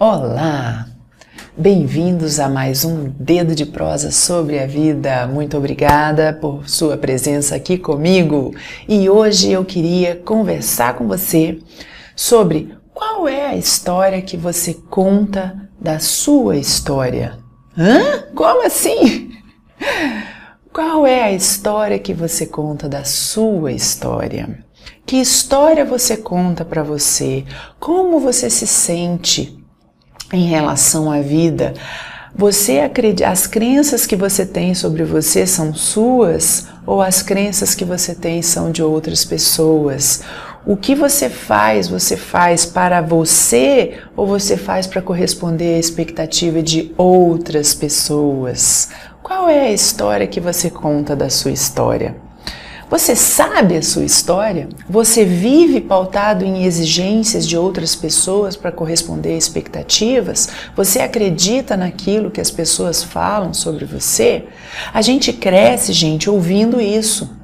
Olá! Bem-vindos a mais um Dedo de Prosa sobre a Vida. Muito obrigada por sua presença aqui comigo. E hoje eu queria conversar com você sobre qual é a história que você conta da sua história. Hã? Como assim? Qual é a história que você conta da sua história? Que história você conta para você? Como você se sente em relação à vida, você acredita, as crenças que você tem sobre você são suas ou as crenças que você tem são de outras pessoas? O que você faz, você faz para você ou você faz para corresponder à expectativa de outras pessoas? Qual é a história que você conta da sua história? Você sabe a sua história? Você vive pautado em exigências de outras pessoas para corresponder a expectativas? Você acredita naquilo que as pessoas falam sobre você? A gente cresce, gente, ouvindo isso.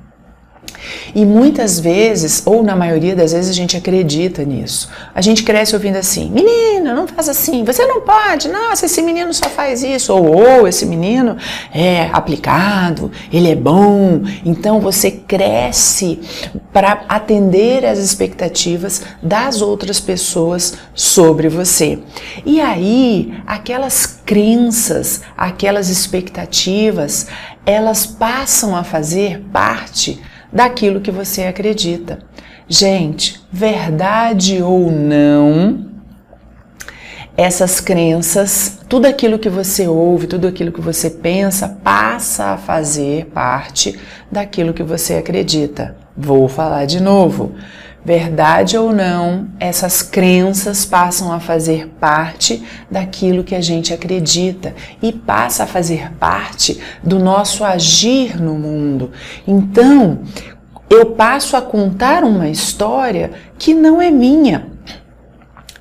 E muitas vezes, ou na maioria das vezes, a gente acredita nisso. A gente cresce ouvindo assim: menina, não faz assim, você não pode, nossa, esse menino só faz isso, ou, esse menino é aplicado, ele é bom. Então você cresce para atender às expectativas das outras pessoas sobre você. E aí, aquelas crenças, aquelas expectativas, elas passam a fazer parte daquilo que você acredita. Gente, verdade ou não, essas crenças, tudo aquilo que você ouve, tudo aquilo que você pensa, passa a fazer parte daquilo que você acredita. Vou falar de novo. Verdade ou não, essas crenças passam a fazer parte daquilo que a gente acredita e passa a fazer parte do nosso agir no mundo. Então, eu passo a contar uma história que não é minha.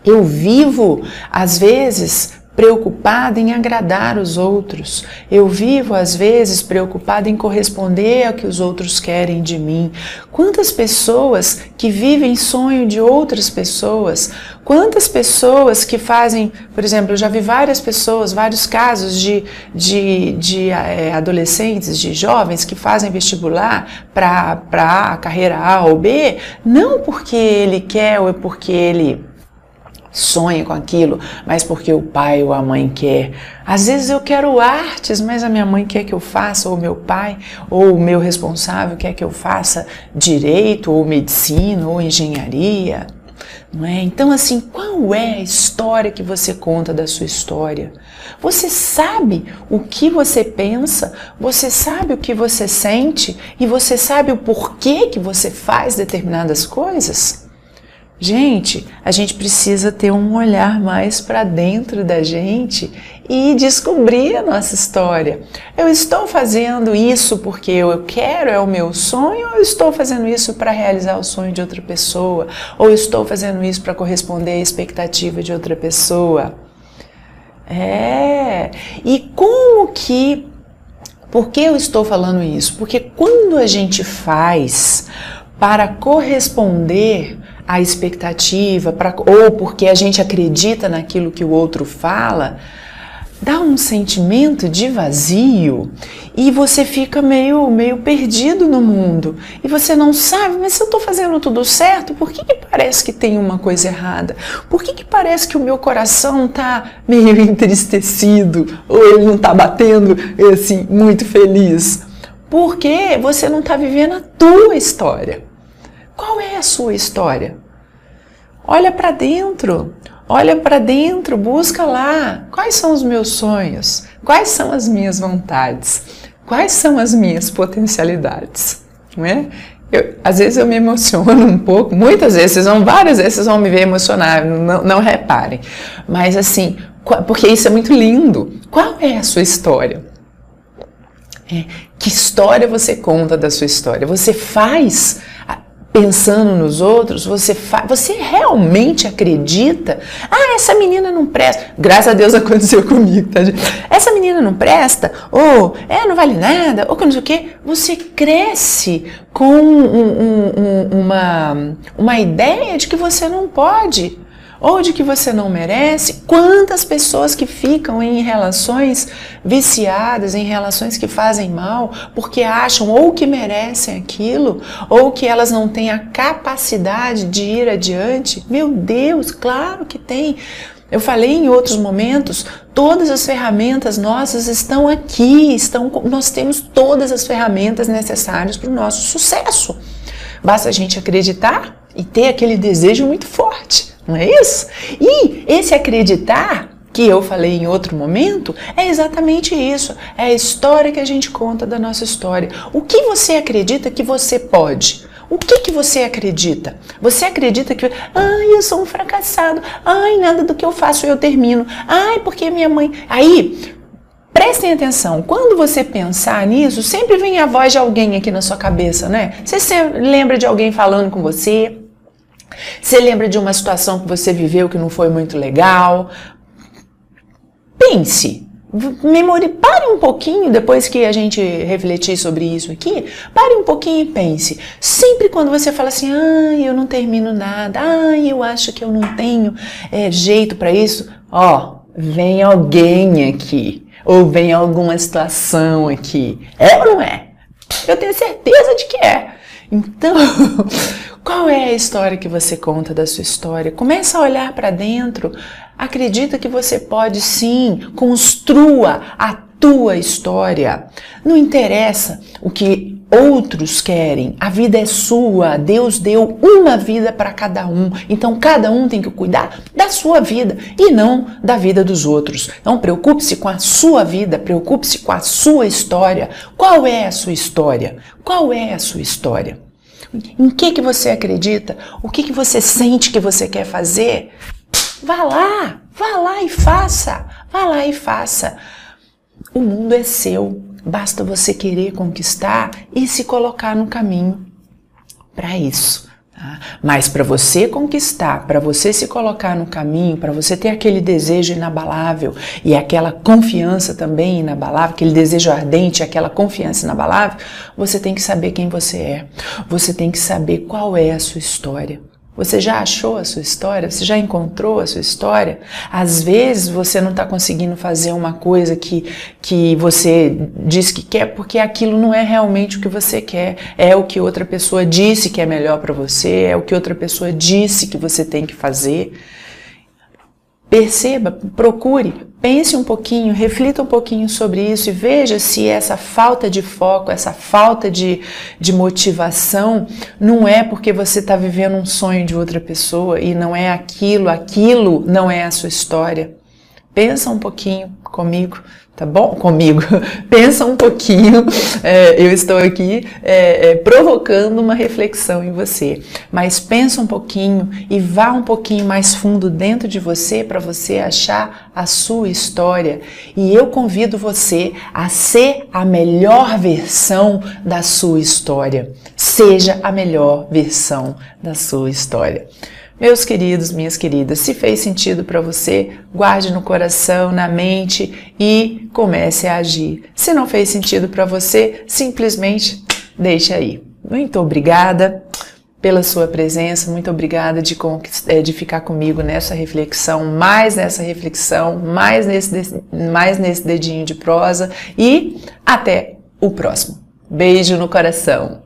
Eu vivo, às vezes, preocupada em agradar os outros. Eu vivo, às vezes, preocupada em corresponder ao que os outros querem de mim. Quantas pessoas que vivem sonho de outras pessoas, quantas pessoas que fazem, por exemplo, eu já vi várias pessoas, vários casos de, de, de é, adolescentes, de jovens que fazem vestibular para a carreira A ou B, não porque ele quer ou porque ele sonha com aquilo, mas porque o pai ou a mãe quer. Às vezes eu quero artes, mas a minha mãe quer que eu faça, ou meu pai, ou o meu responsável quer que eu faça direito, ou medicina, ou engenharia. Não é? Então, assim, qual é a história que você conta da sua história? Você sabe o que você pensa, você sabe o que você sente e você sabe o porquê que você faz determinadas coisas? Gente, a gente precisa ter um olhar mais para dentro da gente e descobrir a nossa história. Eu estou fazendo isso porque eu quero, é o meu sonho, ou estou fazendo isso para realizar o sonho de outra pessoa? Ou estou fazendo isso para corresponder à expectativa de outra pessoa? É. E como que. Por que eu estou falando isso? Porque quando a gente faz para corresponder à expectativa, pra, ou porque a gente acredita naquilo que o outro fala, dá um sentimento de vazio e você fica meio, meio perdido no mundo e você não sabe, mas se eu estou fazendo tudo certo, por que, que parece que tem uma coisa errada? Por que, que parece que o meu coração está meio entristecido ou ele não está batendo assim muito feliz? Porque você não está vivendo a tua história. Qual é a sua história? Olha para dentro, olha para dentro, busca lá. Quais são os meus sonhos? Quais são as minhas vontades? Quais são as minhas potencialidades? Não é? Eu, às vezes eu me emociono um pouco, muitas vezes, vocês vão, várias vezes vocês vão me ver emocionar, não, não reparem. Mas assim, porque isso é muito lindo. Qual é a sua história? É, que história você conta da sua história? Você faz pensando nos outros, você você realmente acredita? Ah, essa menina não presta. Graças a Deus aconteceu comigo, tá? Essa menina não presta, ou é, não vale nada, ou que não sei o quê. Você cresce com um, um, um, uma, uma ideia de que você não pode. Ou de que você não merece. Quantas pessoas que ficam em relações viciadas, em relações que fazem mal, porque acham ou que merecem aquilo, ou que elas não têm a capacidade de ir adiante? Meu Deus, claro que tem. Eu falei em outros momentos, todas as ferramentas nossas estão aqui, estão, nós temos todas as ferramentas necessárias para o nosso sucesso. Basta a gente acreditar e ter aquele desejo muito forte, não é isso? E esse acreditar que eu falei em outro momento, é exatamente isso. É a história que a gente conta da nossa história. O que você acredita que você pode? O que, que você acredita? Você acredita que, ai, eu sou um fracassado, ai, nada do que eu faço eu termino, ai, porque minha mãe. Aí, prestem atenção, quando você pensar nisso, sempre vem a voz de alguém aqui na sua cabeça, né? Você lembra de alguém falando com você, você lembra de uma situação que você viveu que não foi muito legal? Pense, memori, pare um pouquinho depois que a gente refletir sobre isso aqui, pare um pouquinho e pense. Sempre quando você fala assim, ah, eu não termino nada, ah, eu acho que eu não tenho é, jeito para isso, ó, vem alguém aqui, ou vem alguma situação aqui. É ou não é? Eu tenho certeza de que é. Então, qual é a história que você conta da sua história? Começa a olhar para dentro. Acredita que você pode sim, construa a tua história. Não interessa o que outros querem. A vida é sua. Deus deu uma vida para cada um. Então cada um tem que cuidar da sua vida e não da vida dos outros. Então preocupe-se com a sua vida, preocupe-se com a sua história. Qual é a sua história? Qual é a sua história? Em que que você acredita? O que que você sente que você quer fazer? Vá lá, vá lá e faça. Vá lá e faça. O mundo é seu. Basta você querer conquistar e se colocar no caminho para isso. Mas para você conquistar, para você se colocar no caminho, para você ter aquele desejo inabalável e aquela confiança também inabalável, aquele desejo ardente, aquela confiança inabalável, você tem que saber quem você é. Você tem que saber qual é a sua história. Você já achou a sua história? Você já encontrou a sua história? Às vezes você não está conseguindo fazer uma coisa que, que você diz que quer porque aquilo não é realmente o que você quer. É o que outra pessoa disse que é melhor para você, é o que outra pessoa disse que você tem que fazer. Perceba, procure, pense um pouquinho, reflita um pouquinho sobre isso e veja se essa falta de foco, essa falta de, de motivação não é porque você está vivendo um sonho de outra pessoa e não é aquilo, aquilo não é a sua história. Pensa um pouquinho comigo tá bom? Comigo. Pensa um pouquinho, é, eu estou aqui é, é, provocando uma reflexão em você, mas pensa um pouquinho e vá um pouquinho mais fundo dentro de você para você achar a sua história. E eu convido você a ser a melhor versão da sua história. Seja a melhor versão da sua história. Meus queridos, minhas queridas, se fez sentido para você, guarde no coração, na mente e comece a agir. Se não fez sentido para você, simplesmente deixe aí. Muito obrigada pela sua presença, muito obrigada de, eh, de ficar comigo nessa reflexão, mais nessa reflexão, mais nesse, mais nesse dedinho de prosa e até o próximo. Beijo no coração.